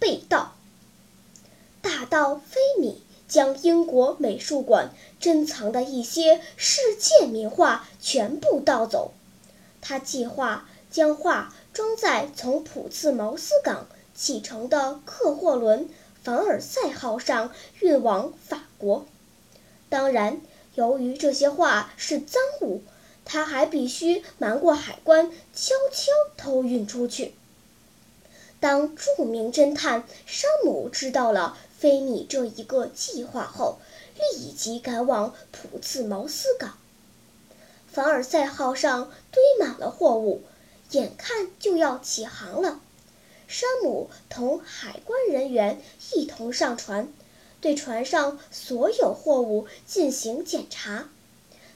被盗，大盗菲米将英国美术馆珍藏的一些世界名画全部盗走。他计划将画装在从普茨茅斯港启程的客货轮“凡尔赛号”上运往法国。当然，由于这些画是赃物，他还必须瞒过海关，悄悄偷运出去。当著名侦探山姆知道了菲米这一个计划后，立即赶往普茨茅斯港。凡尔赛号上堆满了货物，眼看就要起航了。山姆同海关人员一同上船，对船上所有货物进行检查。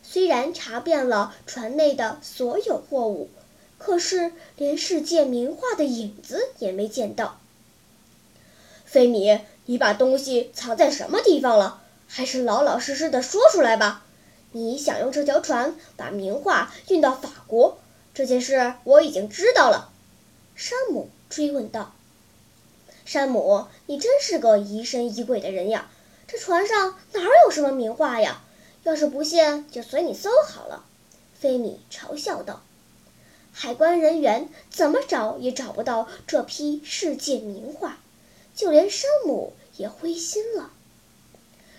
虽然查遍了船内的所有货物，可是连世界名画的影子也没见到。菲米，你把东西藏在什么地方了？还是老老实实的说出来吧。你想用这条船把名画运到法国，这件事我已经知道了。”山姆追问道。“山姆，你真是个疑神疑鬼的人呀！这船上哪有什么名画呀？要是不信，就随你搜好了。”菲米嘲笑道。“海关人员怎么找也找不到这批世界名画，就连山姆也灰心了。”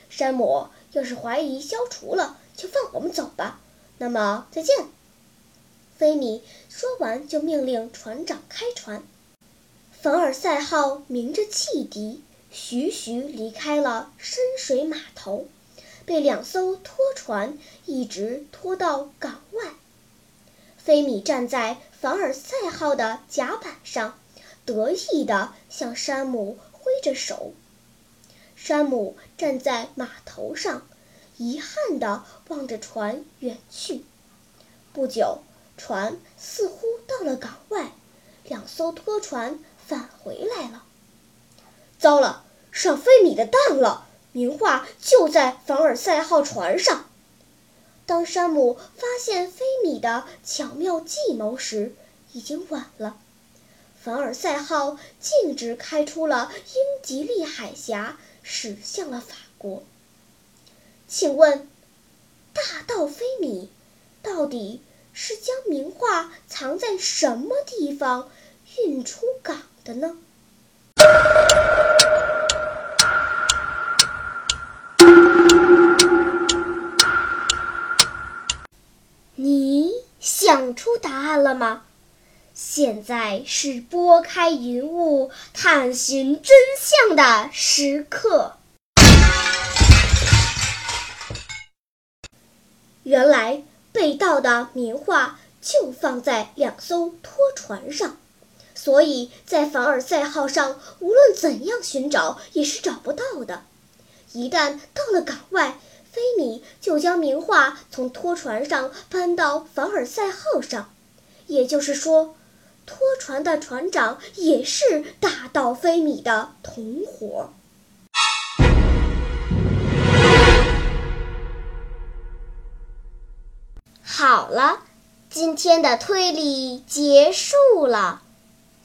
山姆，要是怀疑消除了，就放我们走吧。那么，再见。菲米说完，就命令船长开船。凡尔赛号鸣着汽笛，徐徐离开了深水码头，被两艘拖船一直拖到港外。菲米站在凡尔赛号的甲板上，得意地向山姆挥着手。山姆站在码头上。遗憾地望着船远去。不久，船似乎到了港外，两艘拖船返回来了。糟了，上菲米的当了！名画就在凡尔赛号船上。当山姆发现菲米的巧妙计谋时，已经晚了。凡尔赛号径直开出了英吉利海峡，驶向了法国。请问，大盗菲米到底是将名画藏在什么地方运出港的呢？你想出答案了吗？现在是拨开云雾探寻真相的时刻。原来被盗的名画就放在两艘拖船上，所以在凡尔赛号上无论怎样寻找也是找不到的。一旦到了港外，菲米就将名画从拖船上搬到凡尔赛号上，也就是说，拖船的船长也是大盗菲米的同伙。好了，今天的推理结束了。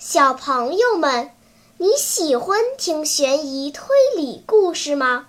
小朋友们，你喜欢听悬疑推理故事吗？